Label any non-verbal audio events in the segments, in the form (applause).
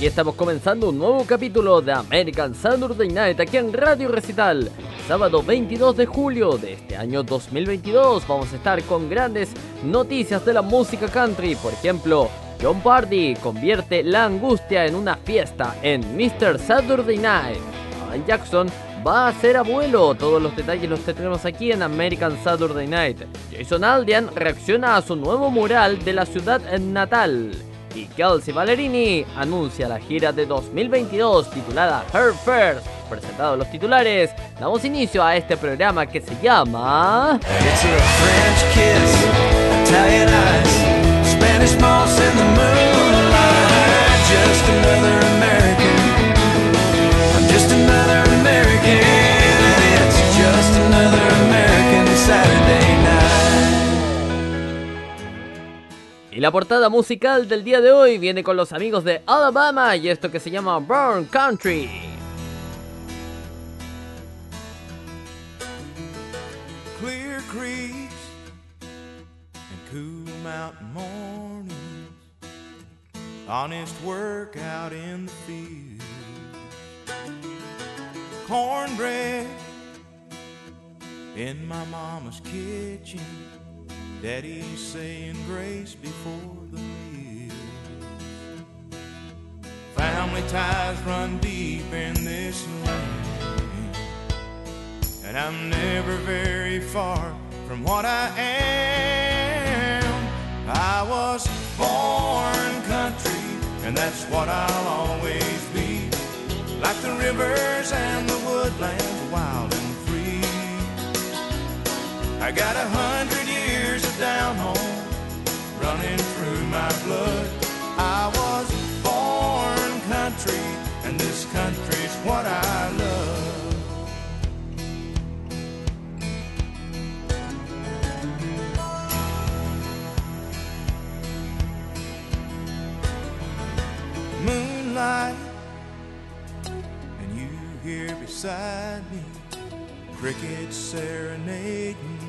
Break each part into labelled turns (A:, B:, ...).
A: Aquí estamos comenzando un nuevo capítulo de American Saturday Night aquí en Radio Recital. Sábado 22 de julio de este año 2022 vamos a estar con grandes noticias de la música country. Por ejemplo, John Party convierte la angustia en una fiesta en Mr. Saturday Night. Alan Jackson va a ser abuelo. Todos los detalles los tenemos aquí en American Saturday Night. Jason Aldean reacciona a su nuevo mural de la ciudad natal. Y Kelsey Ballerini anuncia la gira de 2022 titulada Her First. Presentados los titulares, damos inicio a este programa que se llama...
B: Just another American. I'm just another American.
A: La portada musical del día de hoy viene con los amigos de Alabama y esto que se llama Burn Country.
B: Clear creeks and cool mountain mornings. Honest work out in the field. Cornbread in my mama's kitchen. Daddy's saying grace before the meal. Family ties run deep in this land. And I'm never very far from what I am. I was born country, and that's what I'll always be. Like the rivers and the woodlands, wild and free. I got a hundred down home running through my blood. I was born country, and this country's what I love. Moonlight, and you here beside me, crickets serenading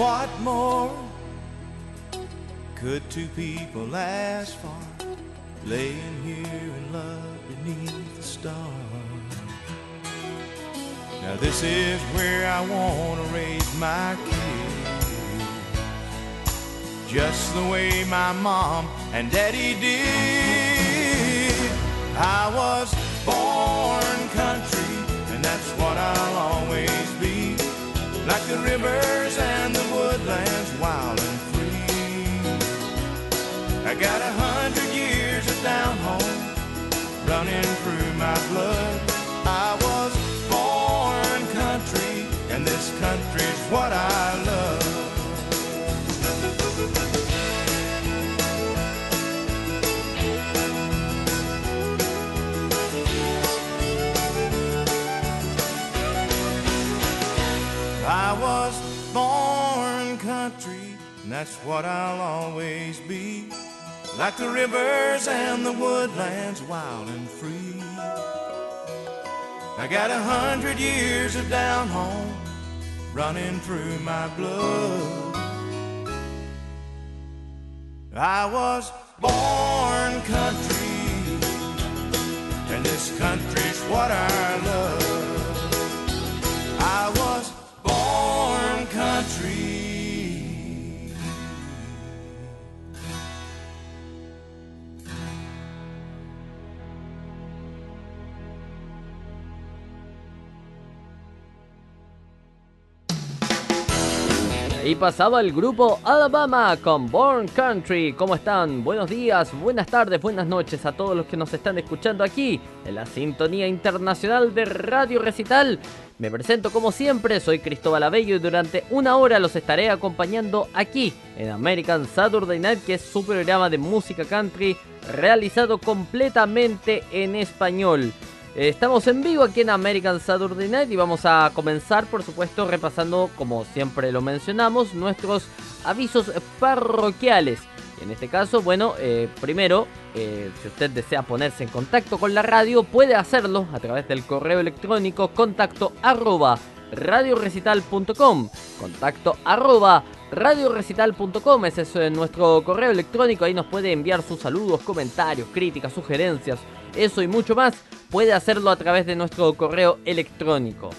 B: What more could two people ask for? Laying here in love beneath the stars. Now this is where I wanna raise my kids, just the way my mom and daddy did. I was born country, and that's what I'll always be. Like the rivers and the woodlands, wild and free. I got a hundred years of down home running through my blood. I was born country, and this country's what I love. That's what I'll always be. Like the rivers and the woodlands, wild and free. I got a hundred years of down home running through my blood. I was born country, and this country's what I love.
A: Y pasaba el grupo Alabama con Born Country. ¿Cómo están? Buenos días, buenas tardes, buenas noches a todos los que nos están escuchando aquí en la sintonía internacional de Radio Recital. Me presento como siempre, soy Cristóbal Abello y durante una hora los estaré acompañando aquí en American Saturday Night, que es su programa de música country realizado completamente en español. Eh, Estamos en vivo aquí en American Saturday Night y vamos a comenzar, por supuesto, repasando, como siempre lo mencionamos, nuestros avisos parroquiales. En este caso, bueno, eh, primero, eh, si usted desea ponerse en contacto con la radio, puede hacerlo a través del correo electrónico contacto arroba radiorecital.com contacto arroba radiorecital.com, ese es eh, nuestro correo electrónico, ahí nos puede enviar sus saludos, comentarios, críticas, sugerencias, eso y mucho más, puede hacerlo a través de nuestro correo electrónico.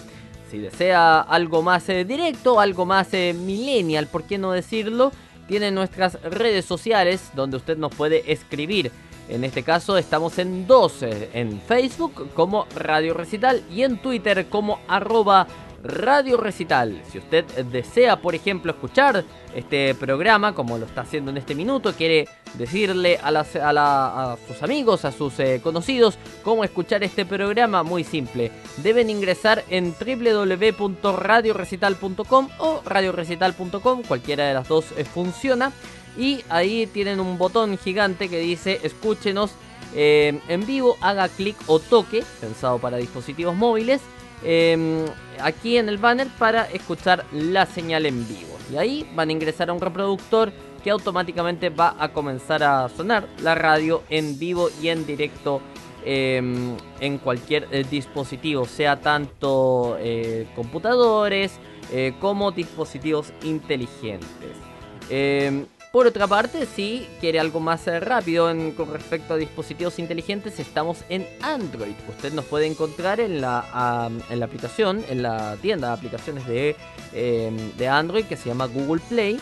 A: Si desea algo más eh, directo, algo más eh, millennial, ¿por qué no decirlo? Tiene nuestras redes sociales donde usted nos puede escribir. En este caso estamos en 12, en Facebook como Radio Recital y en Twitter como arroba Radio Recital. Si usted desea, por ejemplo, escuchar este programa, como lo está haciendo en este minuto, quiere decirle a, sus amigos, a sus eh, conocidos, cómo escuchar este programa, muy simple. Deben ingresar en www.radiorecital.com o radiorecital.com, cualquiera de las dos eh, funciona. Y ahí tienen un botón gigante que dice escúchenos eh, en vivo, haga clic o toque, pensado para dispositivos móviles Em, aquí en el banner para escuchar la señal en vivo. Y ahí van a ingresar a un reproductor que automáticamente va a comenzar a sonar la radio en vivo y en directo em, en cualquier eh, dispositivo, sea tanto eh, computadores eh, como dispositivos inteligentes. Por otra parte, si quiere algo más eh, rápido con respecto a dispositivos inteligentes, estamos en Android. Usted nos puede encontrar en la, en la aplicación, en la tienda de aplicaciones de, em, de Android que se llama Google Play.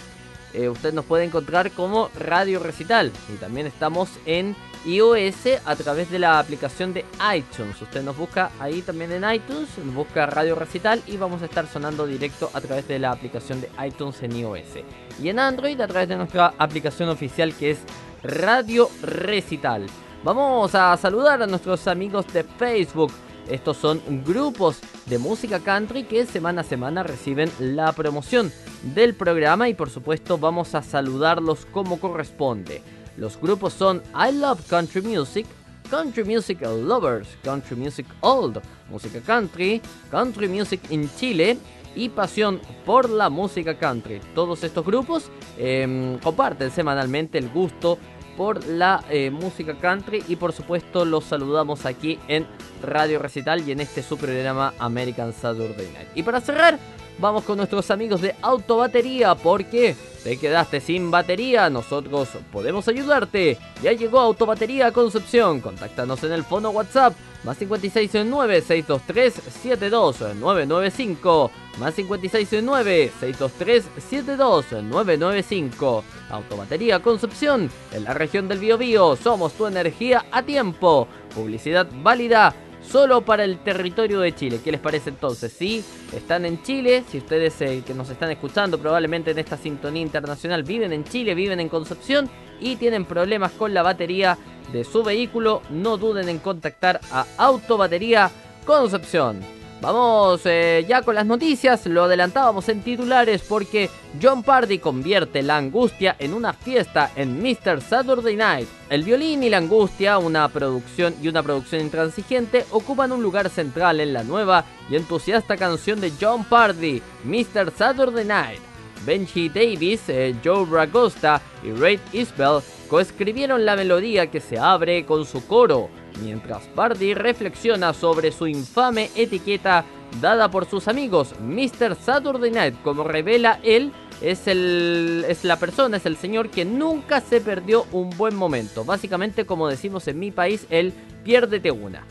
A: Eh, usted nos puede encontrar como Radio Recital. Y también estamos en iOS a través de la aplicación de iTunes. Usted nos busca ahí también en iTunes, busca Radio Recital y vamos a estar sonando directo a través de la aplicación de iTunes en iOS. Y en Android a través de nuestra aplicación oficial que es Radio Recital. Vamos a saludar a nuestros amigos de Facebook. Estos son grupos de música country que semana a semana reciben la promoción del programa y por supuesto vamos a saludarlos como corresponde. Los grupos son I Love Country Music, Country Music Lovers, Country Music Old, Música Country, Country Music in Chile y Pasión por la Música Country. Todos estos grupos em, comparten semanalmente el gusto por la eh, música country y por supuesto los saludamos aquí en Radio Recital y en este su programa American Saturday Night. Y para cerrar, vamos con nuestros amigos de Autobatería porque te quedaste sin batería, nosotros podemos ayudarte. Ya llegó Autobatería Concepción, contáctanos en el fono WhatsApp más 569 623 72995 más 569 623 72995 Autobatería Concepción en la región del Biobío somos tu energía a tiempo publicidad válida solo para el territorio de Chile. ¿Qué les parece entonces? Si están en Chile, si ustedes eh, que nos están escuchando probablemente en esta sintonía internacional viven en Chile, viven en Concepción y tienen problemas con la batería de su vehículo, no duden en contactar a Autobatería Concepción. Vamos eh, ya con las noticias, lo adelantábamos en titulares porque John Pardy convierte la angustia en una fiesta en Mr. Saturday Night. El violín y la angustia, una producción y una producción intransigente, ocupan un lugar central en la nueva y entusiasta canción de John Pardy, Mr. Saturday Night. Benji Davis, eh, Joe Ragosta y Ray Isbell coescribieron la melodía que se abre con su coro mientras Pardy reflexiona sobre su infame etiqueta dada por sus amigos. Mr. Saturday Night, como revela él, es, el, es la persona, es el señor que nunca se perdió un buen momento. Básicamente, como decimos en mi país, el piérdete una.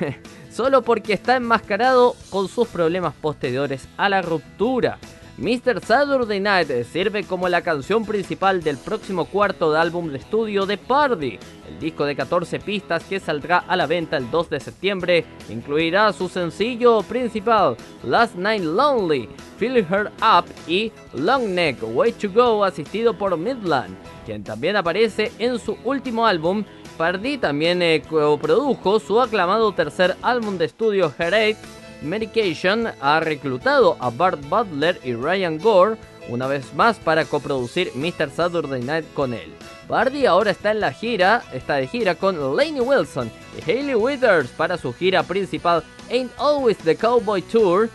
A: (laughs) Solo porque está enmascarado con sus problemas posteriores a la ruptura. Mr. Saturday Night sirve como la canción principal del próximo cuarto de álbum de estudio de Party. El disco de 14 pistas que saldrá a la venta el 2 de septiembre incluirá su sencillo principal, Last Night Lonely, Fill Her Up y Long Neck, Way to Go, asistido por Midland, quien también aparece en su último álbum. Pardy también eh, produjo su aclamado tercer álbum de estudio Headache Medication ha reclutado a Bart Butler y Ryan Gore una vez más para coproducir Mr. Saturday Night con él. Bardi ahora está en la gira, está de gira con Lainey Wilson y Hayley Withers para su gira principal Ain't Always the Cowboy Tour.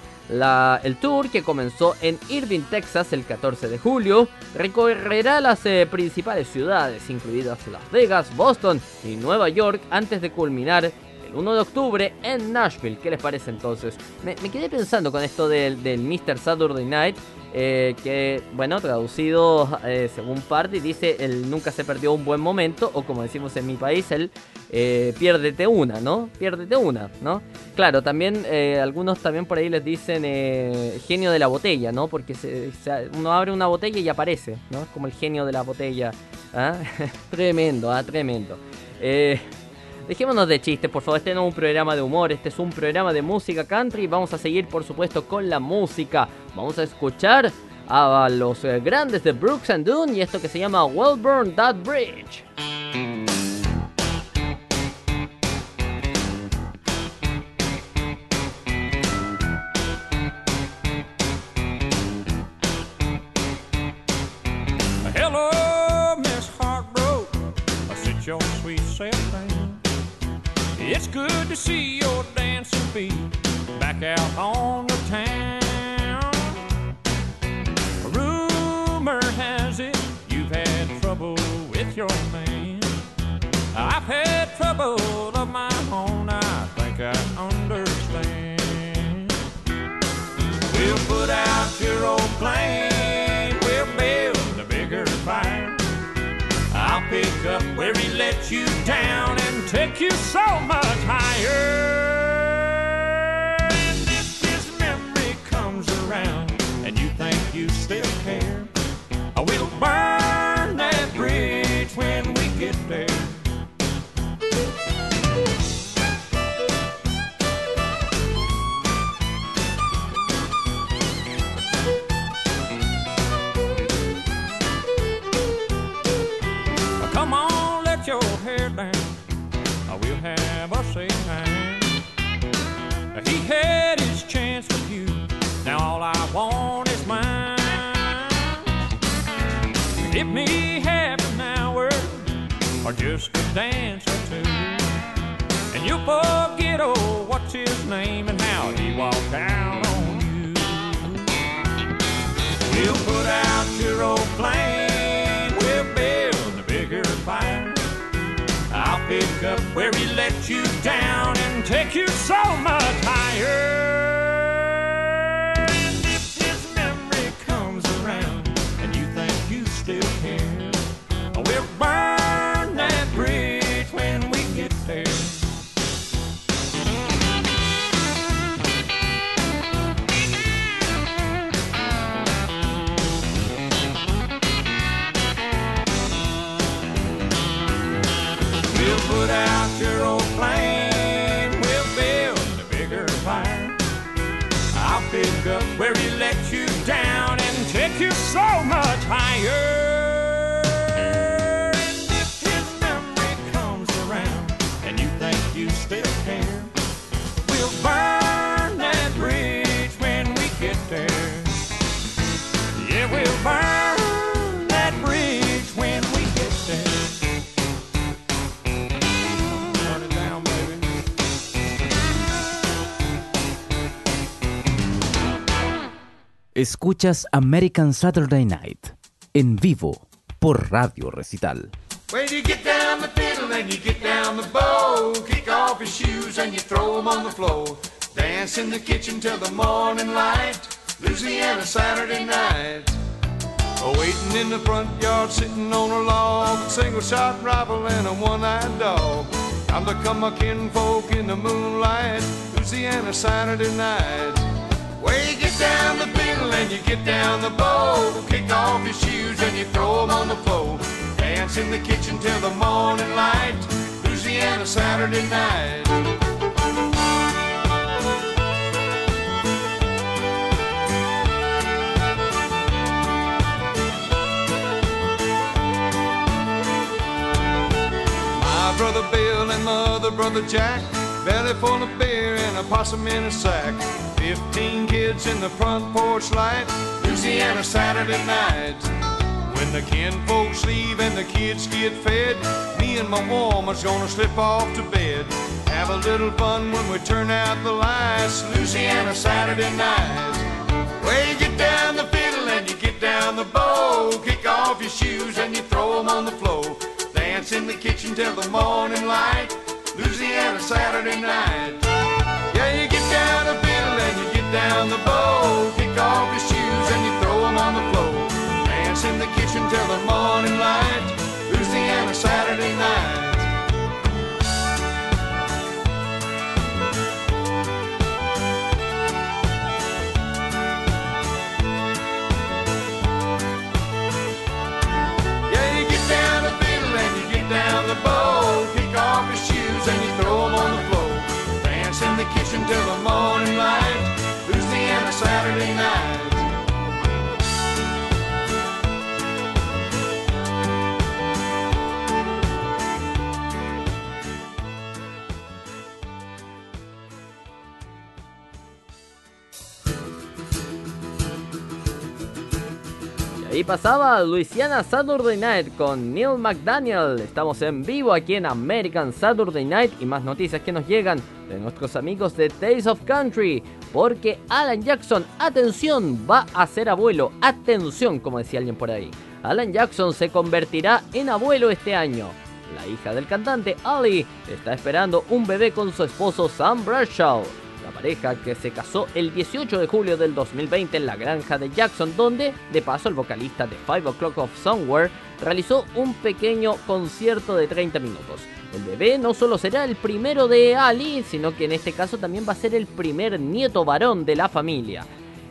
A: el tour que comenzó en Irving, Texas el 14 de julio, recorrerá las eh, principales ciudades, incluidas Las Vegas, Boston y Nueva York, antes de culminar 1 de octubre en Nashville. ¿Qué les parece entonces? Me, quedé pensando con esto del, del Mr. Saturday Night. eh, que, bueno, traducido eh, según Party, dice, el nunca se perdió un buen momento, o como decimos en mi país, el eh, piérdete una, ¿no? Piérdete una, ¿no? Claro, también algunos también por ahí les dicen genio de la botella, ¿no? Porque uno abre una botella y aparece, ¿no? Es como el genio de la botella. ¿ah? (laughs) tremendo, ¿ah? Tremendo. Dejémonos de chistes, por favor. Este no es un programa de humor, este es un programa de música country. Vamos a seguir, por supuesto, con la música. Vamos a escuchar a los eh, grandes de Brooks and Dunn y esto que se llama Well Burn That Bridge.
C: Sweet It's good to see your dancing feet back out on the town. Rumor has it you've had trouble with your man. I've had trouble of my own, I think I understand. We'll put out your old plane, pick up where he let you down and take you so much higher. And if his memory comes around and you think you still care, I will burn had his chance with you. Now all I want is mine. Give me half an hour or just a dance or two. And you'll forget, oh, what's his name and how he walked down on you. We'll put out your old flame. Pick up where he let you down and take you so much higher. And if his memory comes around and you think you still care, we'll burn
D: Escuchas American Saturday Night en vivo por Radio Recital.
C: When you get down the fiddle and you get down the bow, kick off your shoes and you throw them on the floor. Dance in the kitchen till the morning light, Louisiana Saturday night. Waiting in the front yard, sitting on a log, single shot rifle and a one-eyed dog. Time to come my kinfolk in the moonlight, Louisiana Saturday night. Way you get down the fiddle and you get down the bow. Kick off your shoes and you throw them on the floor. Dance in the kitchen till the morning light. Louisiana Saturday night. My brother Bill and my other brother Jack Belly full of beer and a possum in a sack. Fifteen kids in the front porch light. Louisiana Saturday night. When the kinfolks leave and the kids get fed, me and my woman's gonna slip off to bed. Have a little fun when we turn out the lights. Louisiana Saturday night. Way you get down the fiddle and you get down the bow. Kick off your shoes and you throw them on the floor. Dance in the kitchen till the morning light. Louisiana Saturday night. Yeah, you get down the down the bow. Kick off your shoes and you throw them on the floor.
B: Dance in the kitchen till the morning light. Louisiana Saturday night. Yeah, you get down the
A: ahí pasaba Louisiana Saturday Night con Neil McDaniel. Estamos en vivo aquí en American Saturday Night y más noticias que nos llegan de nuestros amigos de Days of Country. Porque Alan Jackson, atención, va a ser abuelo. Atención, como decía alguien por ahí. Alan Jackson se convertirá en abuelo este año. La hija del cantante, Ali, está esperando un bebé con su esposo Sam Bradshaw. Que se casó el 18 de julio del 2020 en la granja de Jackson, donde, de paso, el vocalista de Five O'Clock of Somewhere realizó un pequeño concierto de 30 minutos. El bebé no solo será el primero de Ali, sino que en este caso también va a ser el primer nieto varón de la familia.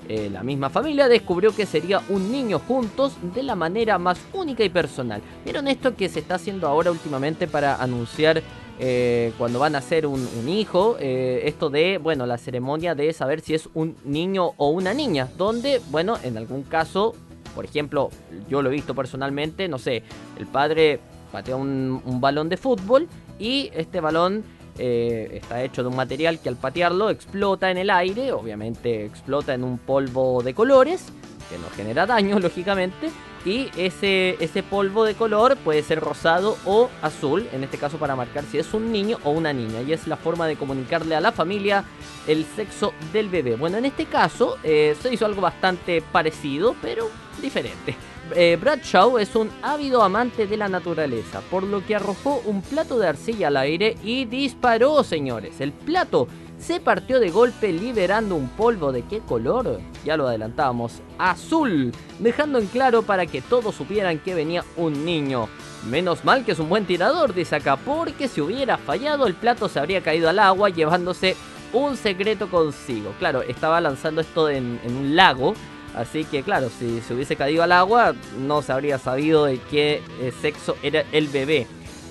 A: Eh, la misma familia descubrió que sería un niño juntos de la manera más única y personal. ¿Vieron esto que se está haciendo ahora últimamente para anunciar eh, cuando van a hacer un, hijo? Eh, esto de, bueno, la ceremonia de saber si es un niño o una niña. Donde, bueno, en algún caso, por ejemplo, yo lo he visto personalmente, no sé, el padre patea un, un balón de fútbol y este balón eh, está hecho de un material que al patearlo explota en el aire, obviamente explota en un polvo de colores, que no genera daño, (laughs) lógicamente, y ese, ese polvo de color puede ser rosado o azul, en este caso para marcar si es un niño o una niña, y es la forma de comunicarle a la familia el sexo del bebé. Bueno, en este caso eh, se hizo algo bastante parecido, pero diferente. Eh, Bradshaw es un ávido amante de la naturaleza, por lo que arrojó un plato de arcilla al aire y disparó, señores. El plato se partió de golpe liberando un polvo de qué color? Ya lo adelantábamos, azul, dejando en claro para que todos supieran que venía un niño. Menos mal que es un buen tirador, dice acá, porque si hubiera fallado el plato se habría caído al agua llevándose un secreto consigo. Claro, estaba lanzando esto en, un lago, Así que claro, si se hubiese caído al agua, no se habría sabido de qué eh, sexo era el bebé.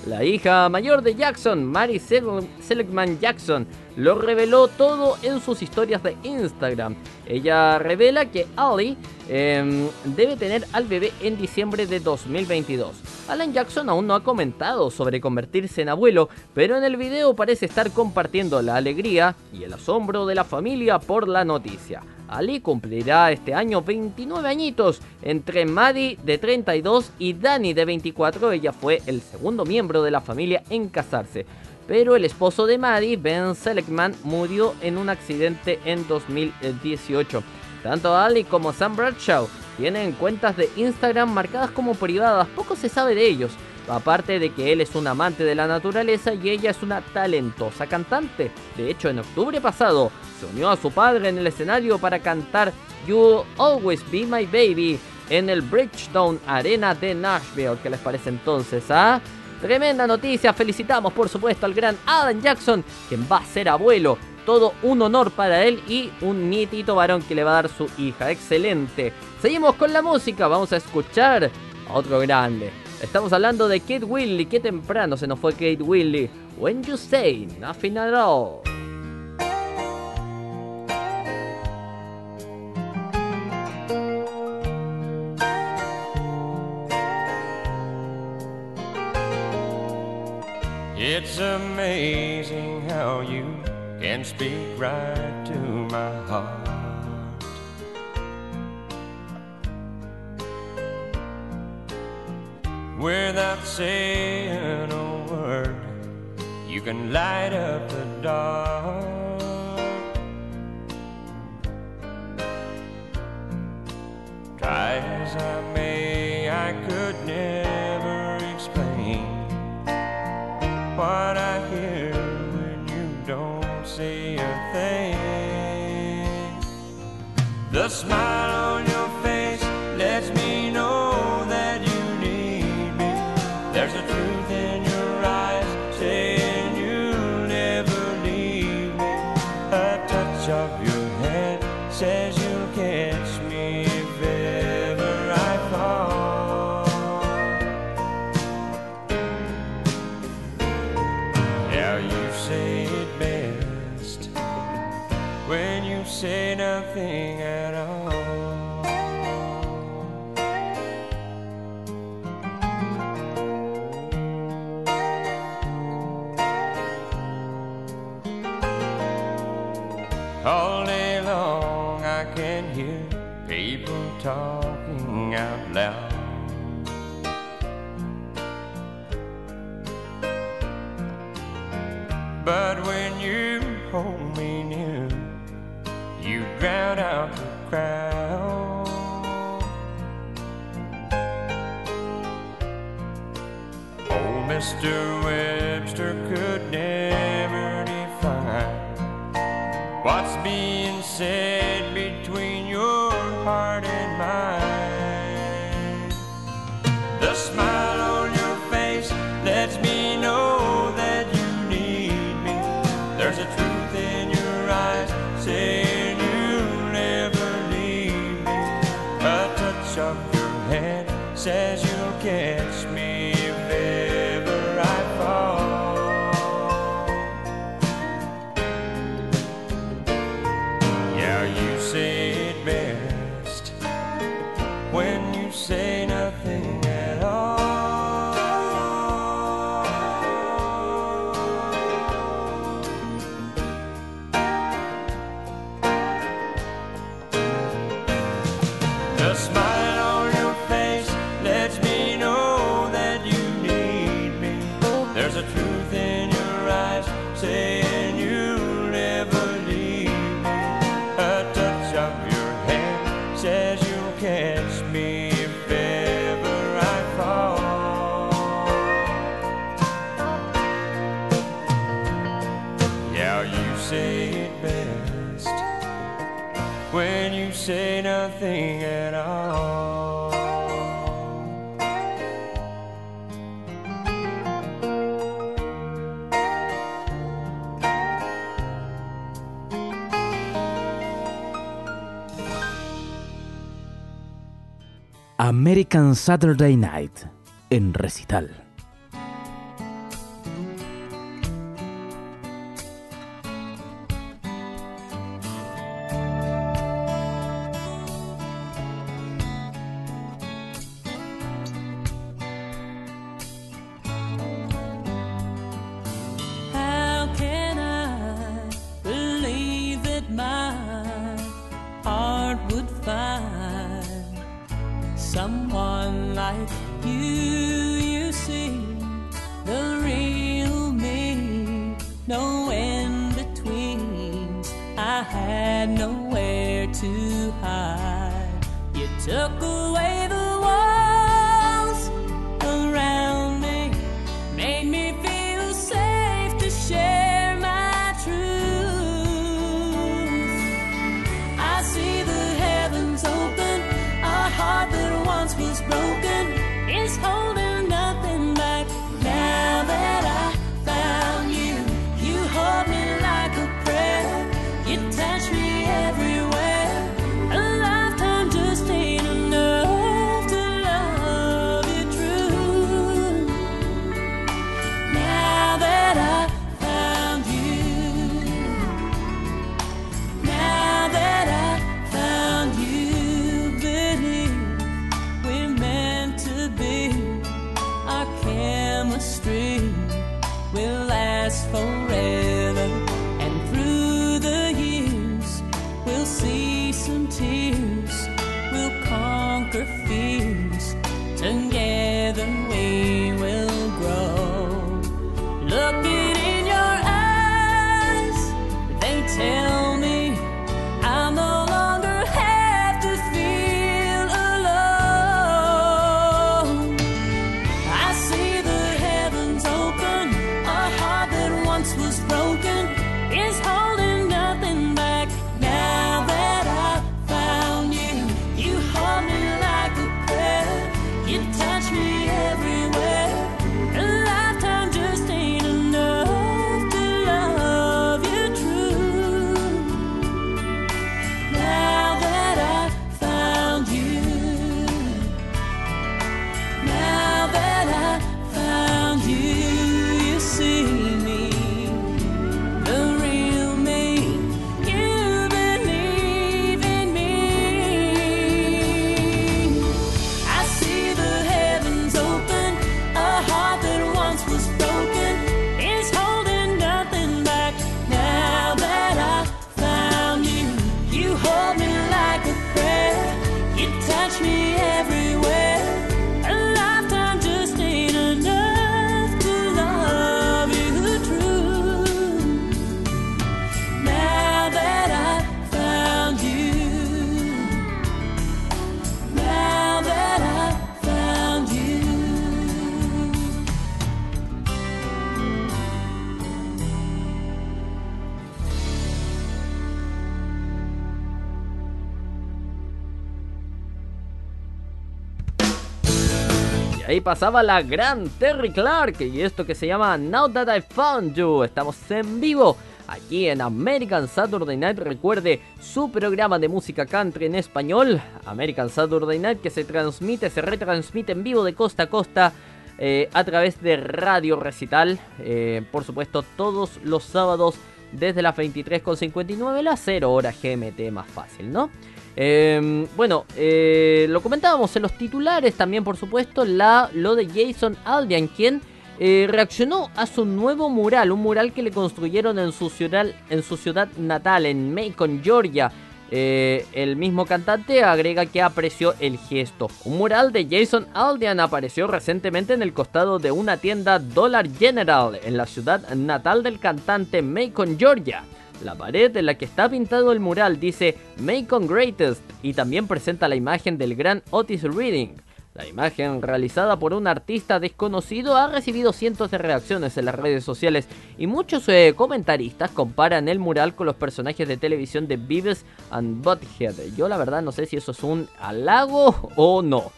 A: La hija mayor de Jackson, Mary Sel- Seligman Jackson, lo reveló todo en sus historias de Instagram. Ella revela que Ali em, debe tener al bebé en diciembre de 2022. Alan Jackson aún no ha comentado sobre convertirse en abuelo, pero en el video parece estar compartiendo la alegría y el asombro de la familia por la noticia. Ali cumplirá este año 29 añitos, entre Maddie de 32 y Danny de 24. Ella fue el segundo miembro de la familia en casarse. Pero el esposo de Maddie, Ben Seligman, murió en un accidente en 2018. Tanto Ali como Sam Bradshaw tienen cuentas de Instagram marcadas como privadas, poco se sabe de ellos. Aparte de que él es un amante de la naturaleza y ella es una talentosa cantante. De hecho, en octubre pasado se unió a su padre en el escenario para cantar You Always Be My Baby en el Bridgestone Arena de Nashville. ¿Qué les parece entonces? Ah? Tremenda noticia, felicitamos por supuesto al gran Adam Jackson, quien va a ser abuelo. Todo un honor para él y un nietito varón que le va a dar su hija. Excelente. Seguimos con la música, vamos a escuchar a otro grande. Estamos hablando de Kate Willy, qué temprano se nos fue Kate Willy. When you say nothing at all.
E: It's amazing how you can speak right to my heart. Without saying a word, you can light up the dark. Try as I may, I could never what I hear when you don't say a thing. The smile Old Mr.
F: American Saturday Night en recital.
G: You took
A: pasaba la gran Terry Clark y esto que se llama Now That I Found You. Estamos en vivo aquí en American Saturday Night. Recuerde su programa de música country en español, American Saturday Night, que se transmite, se retransmite en vivo de costa a costa. eh, a través de Radio Recital, eh, por supuesto, todos los sábados desde las 23.59, la 0 hora GMT más fácil, ¿no? Eh, bueno, eh, lo comentábamos en los titulares también, por supuesto, la, lo de Jason Aldean, quien eh, reaccionó a su nuevo mural, un mural que le construyeron en su ciudad, en su ciudad natal, en Macon, Georgia. Eh, el mismo cantante agrega que apreció el gesto. Un mural de Jason Aldean apareció recientemente en el costado de una tienda Dollar General en la ciudad natal del cantante Macon, Georgia. La pared en la que está pintado el mural dice Macon Greatest y también presenta la imagen del gran Otis Reading. La imagen, realizada por un artista desconocido, ha recibido cientos de reacciones en las redes sociales y muchos eh, comentaristas comparan el mural con los personajes de televisión de Beavis and Butthead. Yo la verdad no sé si eso es un halago o no.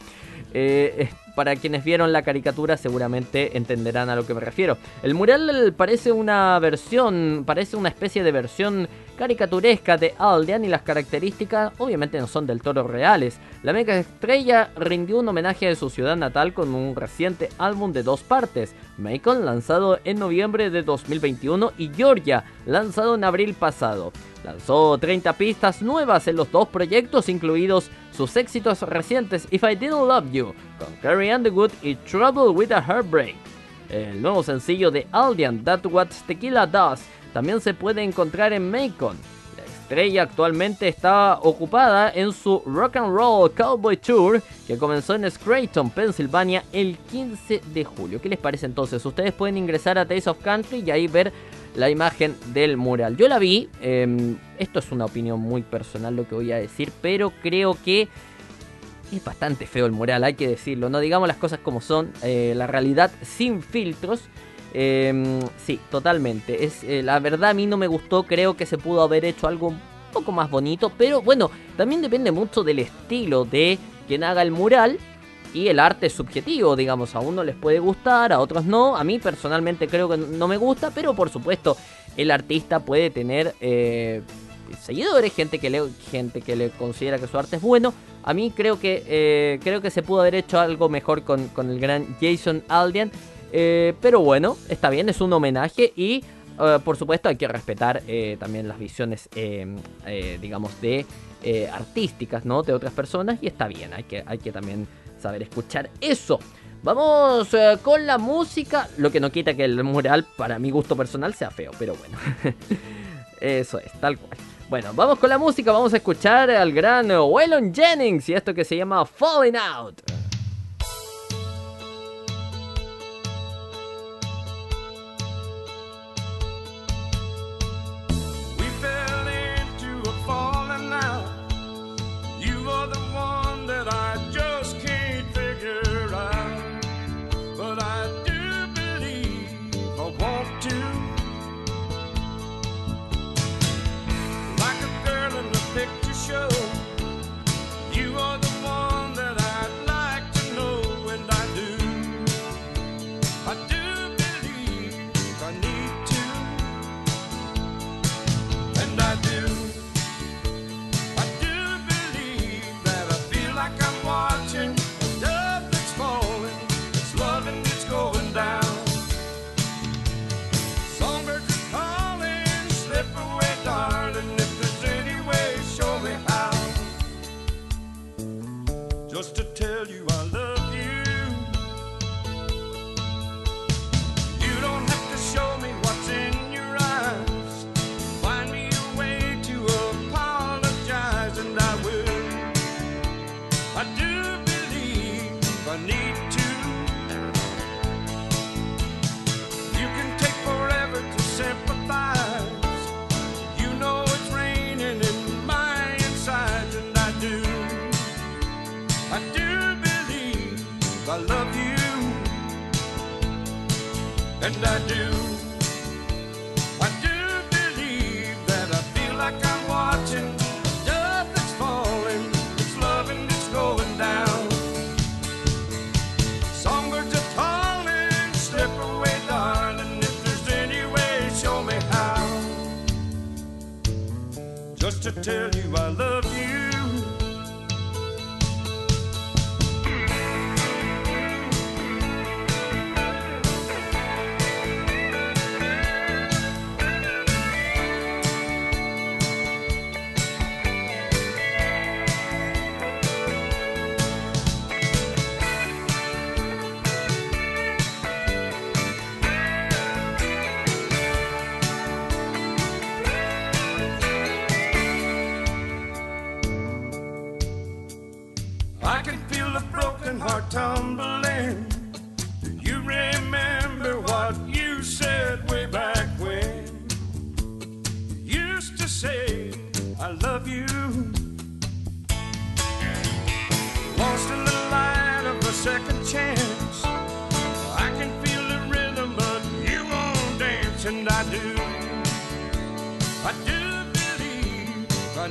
A: Eh, para quienes vieron la caricatura seguramente entenderán a lo que me refiero. El mural parece una versión, parece una especie de versión caricaturesca de Aldean y las características obviamente no son del toro reales. La mega estrella rindió un homenaje a su ciudad natal con un reciente álbum de dos partes, Macon lanzado en noviembre de 2021 y Georgia lanzado en abril pasado. Lanzó 30 pistas nuevas en los dos proyectos, incluidos sus éxitos recientes If I Didn't Love You, con Carrie Underwood y Trouble with a Heartbreak. El nuevo sencillo de Aldean, That What Tequila Does, también se puede encontrar en Macon. La estrella actualmente está ocupada en su Rock and Roll Cowboy Tour que comenzó en Scranton, Pensilvania el 15 de julio. ¿Qué les parece entonces? Ustedes pueden ingresar a Taste of Country y ahí ver la imagen del mural. Yo la vi, eh, esto es una opinión muy personal lo que voy a decir, pero creo que es bastante feo el mural, hay que decirlo. No digamos las cosas como son, eh, la realidad sin filtros. Eh, sí, totalmente. Es, eh, la verdad a mí no me gustó, creo que se pudo haber hecho algo un poco más bonito, pero bueno, también depende mucho del estilo de quien haga el mural y el arte es subjetivo, digamos, a uno les puede gustar, a otros no, a mí personalmente creo que no me gusta, pero por supuesto el artista puede tener eh, seguidores, gente que, le, gente que le considera que su arte es bueno. A mí creo que, eh, creo que se pudo haber hecho algo mejor con, con el gran Jason Aldean, eh, pero bueno, está bien, es un homenaje y... Uh, por supuesto hay que respetar eh, también las visiones, eh, eh, digamos, de artísticas, ¿no? De otras personas y está bien, hay que, hay que también saber escuchar eso. Vamos con la música, lo que no quita que el mural para mi gusto personal sea feo, pero bueno, (laughs) eso es, tal cual. Bueno, vamos con la música, vamos a escuchar al gran Waylon Jennings y esto que se llama Falling Out.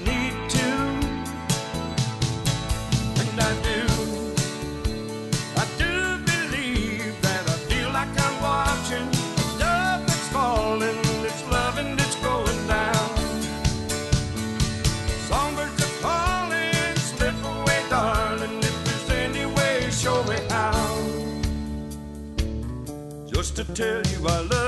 B: need to. And I do, I do believe that I feel like I'm watching. Stuff that's falling, it's loving, it's going down.
E: Songbirds are calling, slip away, darling. If there's any way, show me how. Just to tell you, I love.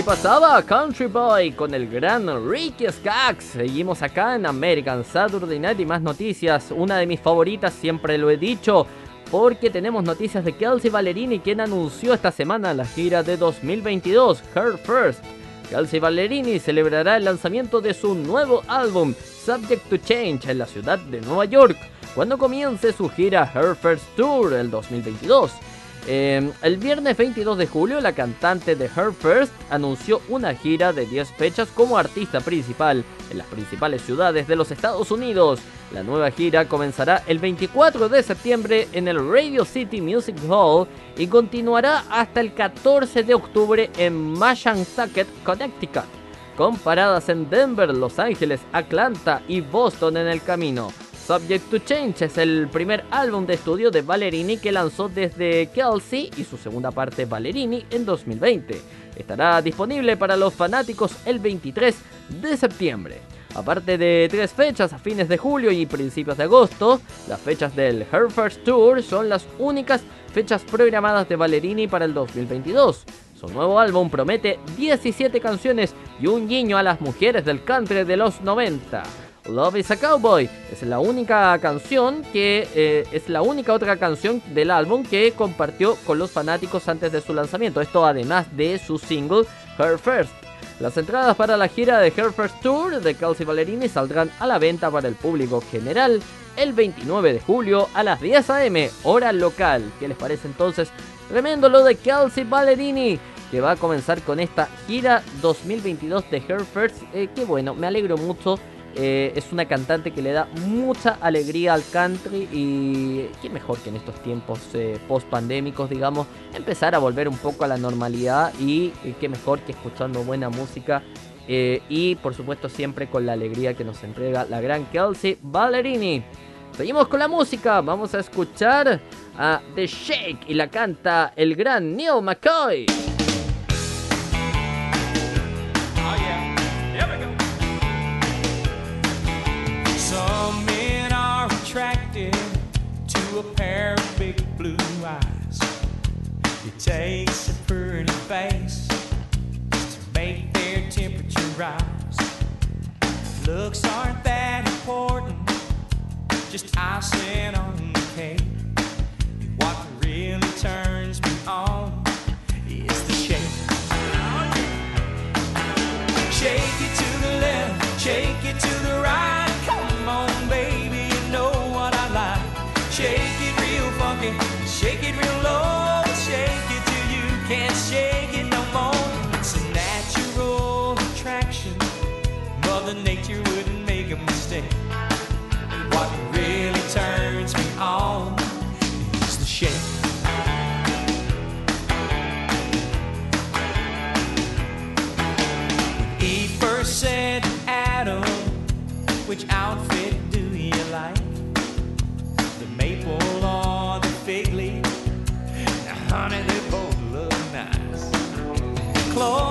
A: Ahí pasaba Country Boy con el gran Ricky Skaggs. Seguimos acá en American Saturday Night y más noticias. Una de mis favoritas, siempre lo he dicho, porque tenemos noticias de Kelsey Ballerini, quien anunció esta semana la gira de 2022, Her First. Kelsey Ballerini celebrará el lanzamiento de su nuevo álbum, Subject to Change, en la ciudad de Nueva York, cuando comience su gira Her First Tour el 2022. Eh, el viernes 22 de julio, la cantante de Her First anunció una gira de 10 fechas como artista principal en las principales ciudades de los Estados Unidos. La nueva gira comenzará el 24 de septiembre en el Radio City Music Hall y continuará hasta el 14 de octubre en Mashantucket, Connecticut, con paradas en Denver, Los Ángeles, Atlanta y Boston en el camino. Subject to Change es el primer álbum de estudio de Ballerini que lanzó desde Kelsey y su segunda parte Ballerini en 2020. Estará disponible para los fanáticos el 23 de septiembre. Aparte de tres fechas a fines de julio y principios de agosto, las fechas del Her First Tour son las únicas fechas programadas de Ballerini para el 2022. Su nuevo álbum promete 17 canciones y un guiño a las mujeres del country de los 90. Love is a Cowboy es la única canción que eh, es la única otra canción del álbum que compartió con los fanáticos antes de su lanzamiento. Esto además de su single Her First. Las entradas para la gira de Her First Tour de Kelsey Ballerini saldrán a la venta para el público general el 29 de julio a las 10 am, hora local. ¿Qué les parece entonces? Tremendo lo de Kelsey Ballerini que va a comenzar con esta gira 2022 de Her First. Eh, que bueno, me alegro mucho eh, es una cantante que le da mucha alegría al country y qué mejor que en estos tiempos eh, post pandémicos, digamos, empezar a volver un poco a la normalidad y qué mejor que escuchando buena música eh, y por supuesto siempre con la alegría que nos entrega la gran Kelsey Ballerini. Seguimos con la música, vamos a escuchar a The Shake y la canta el gran Neil McCoy.
H: Some men are attracted to a pair of big blue eyes. It takes a pretty face to make their temperature rise. Looks aren't that important, just icing on the cake. What really turns me on is the shake. Shake which outfit do you like? The maple or the fig leaf? Now, honey, they both look nice. Clothes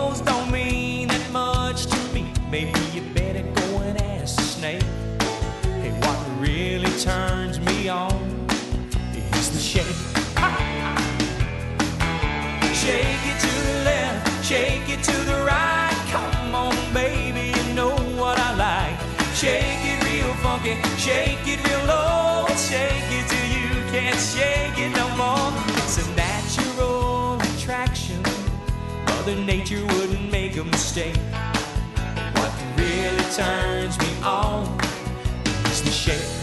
H: shake it real low, shake it till you can't shake it no more. It's a natural attraction. Mother Nature wouldn't make a mistake. What really turns me on is the shake.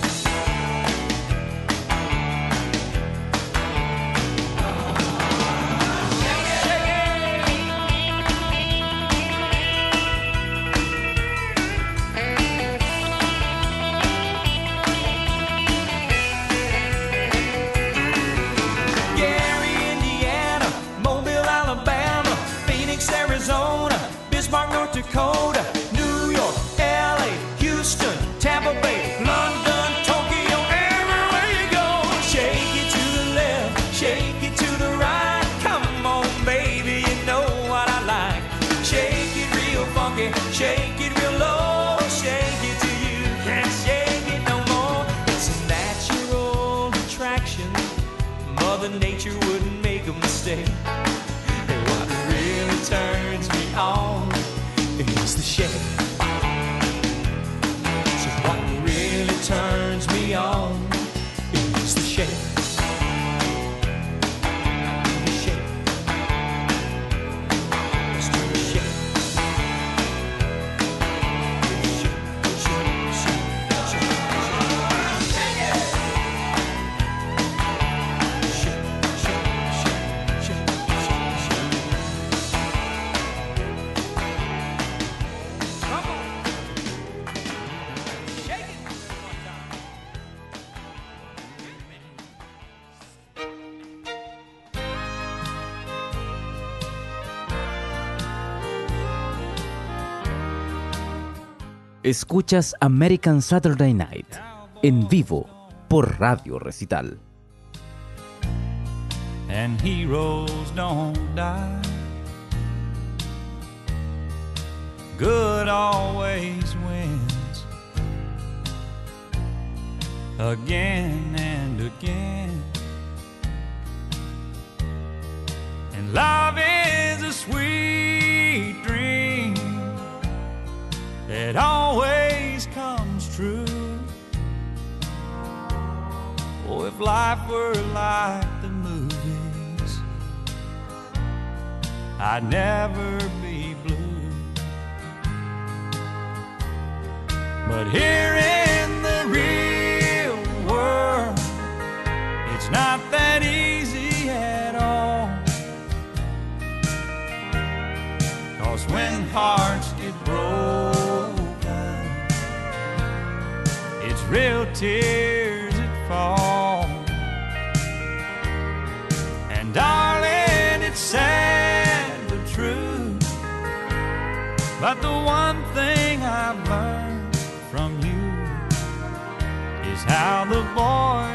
H: Dakota,
D: Escuchas American Saturday Night en vivo por Radio Recital.
C: and heroes don't die. Good always wins again and again. And love is a sweet dream that always comes true. Oh, if life were like the movies, I'd never be blue. But here in real tears that fall. And darling, it's sad but true. But the one thing I've learned from you is how the boy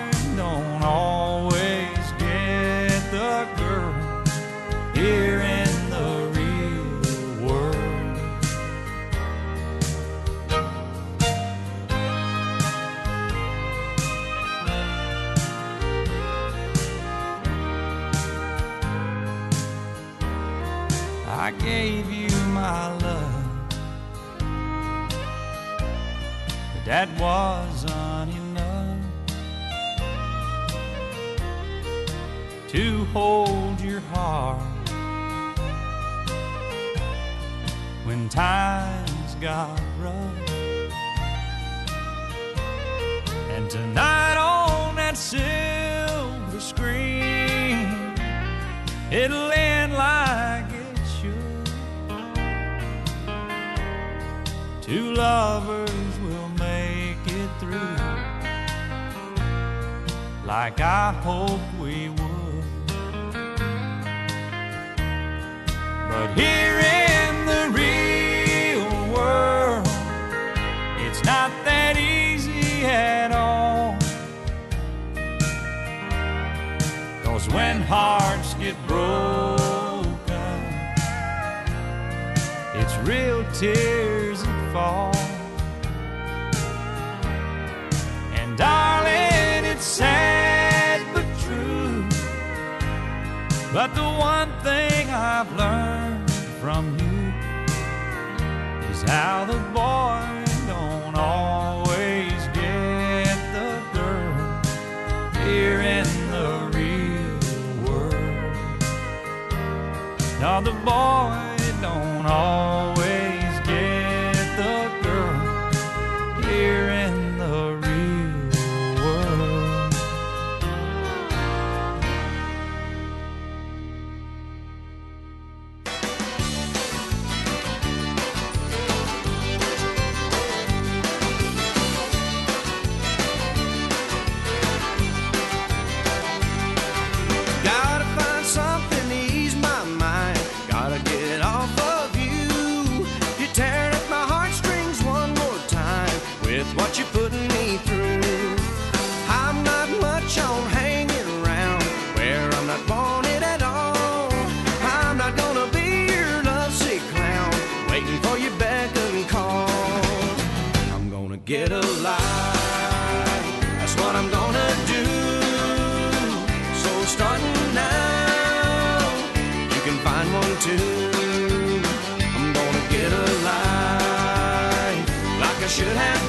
C: that wasn't enough to hold your heart when times got rough. And tonight on that silver screen, it'll end like it should. Two lovers like I hoped we would. But here in the real world, it's not that easy at all. Cause when hearts get broken, it's real tears that fall. And darling, it's sad But the one thing I've learned from you is how the boy don't always get the girl here in the real world. Now the boy don't always
I: too. I'm gonna get a life like I should have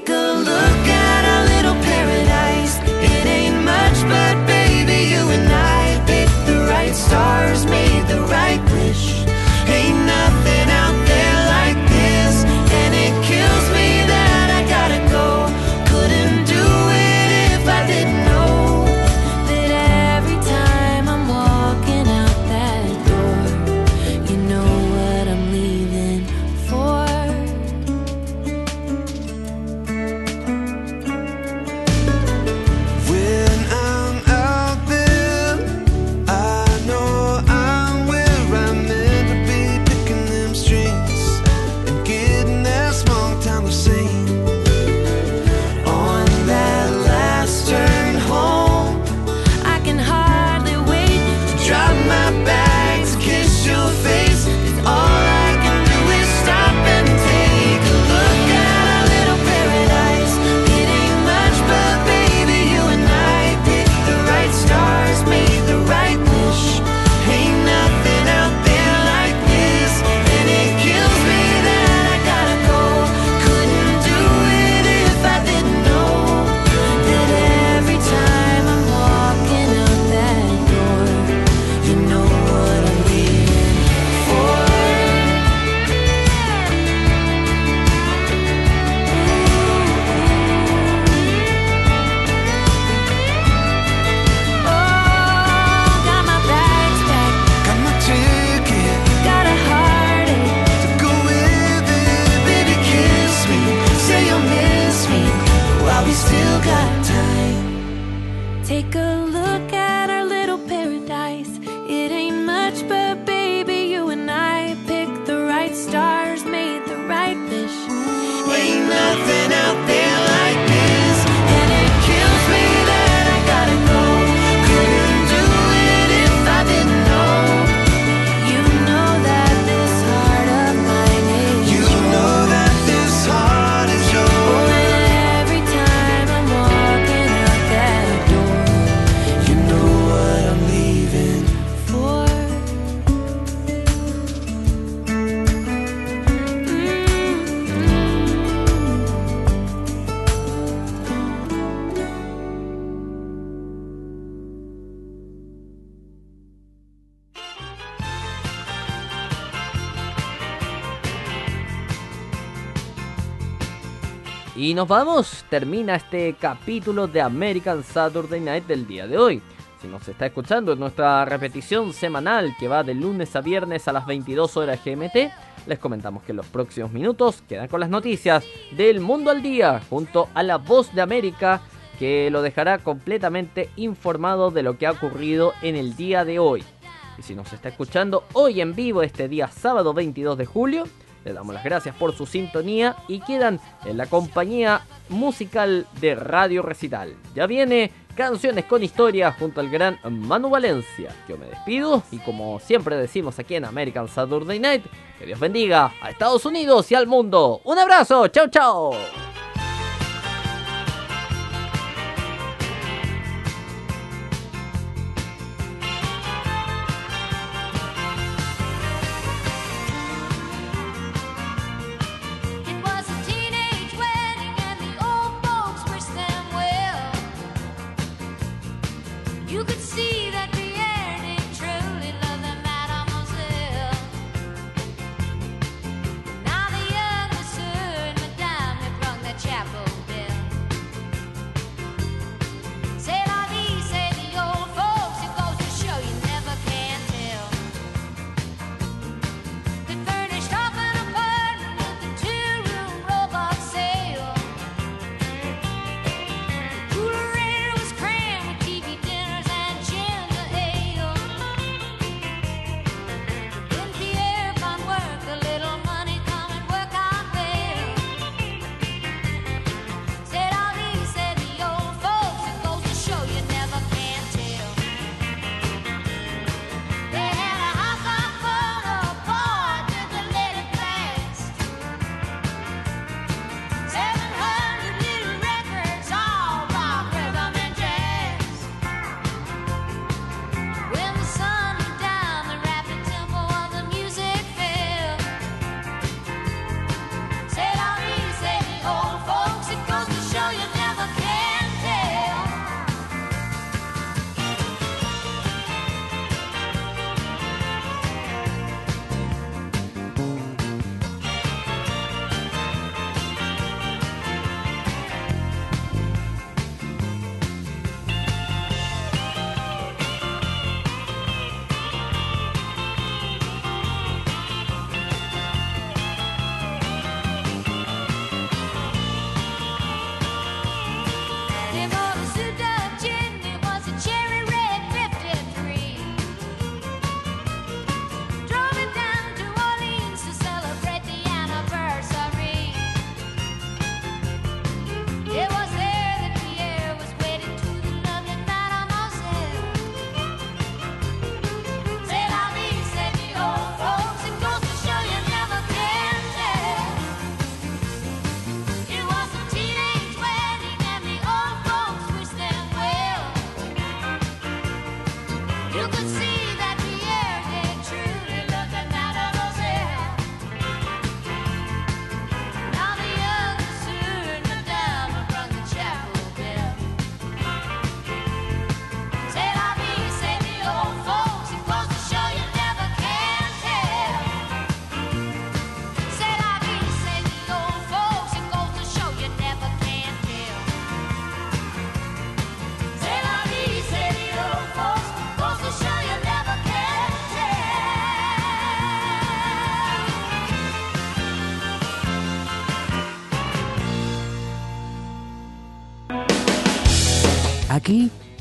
J: take a look at
K: Take a look
G: Y nos vamos, termina este capítulo de American Saturday Night del día de hoy. Si nos está escuchando en nuestra repetición semanal que va de lunes a viernes a las 22 horas GMT, les comentamos que en los próximos minutos quedan con las noticias del mundo al día junto a la voz de América que lo dejará completamente informado de lo que ha ocurrido en el día de hoy. Y si nos está escuchando hoy en vivo este día sábado 22 de julio, le damos las gracias por su sintonía y quedan en la compañía musical de Radio Recital. Ya viene Canciones con Historia junto al gran Manu Valencia. Yo me despido y como siempre decimos aquí en American Saturday Night, que Dios bendiga a Estados Unidos y al mundo. Un abrazo, chao chao.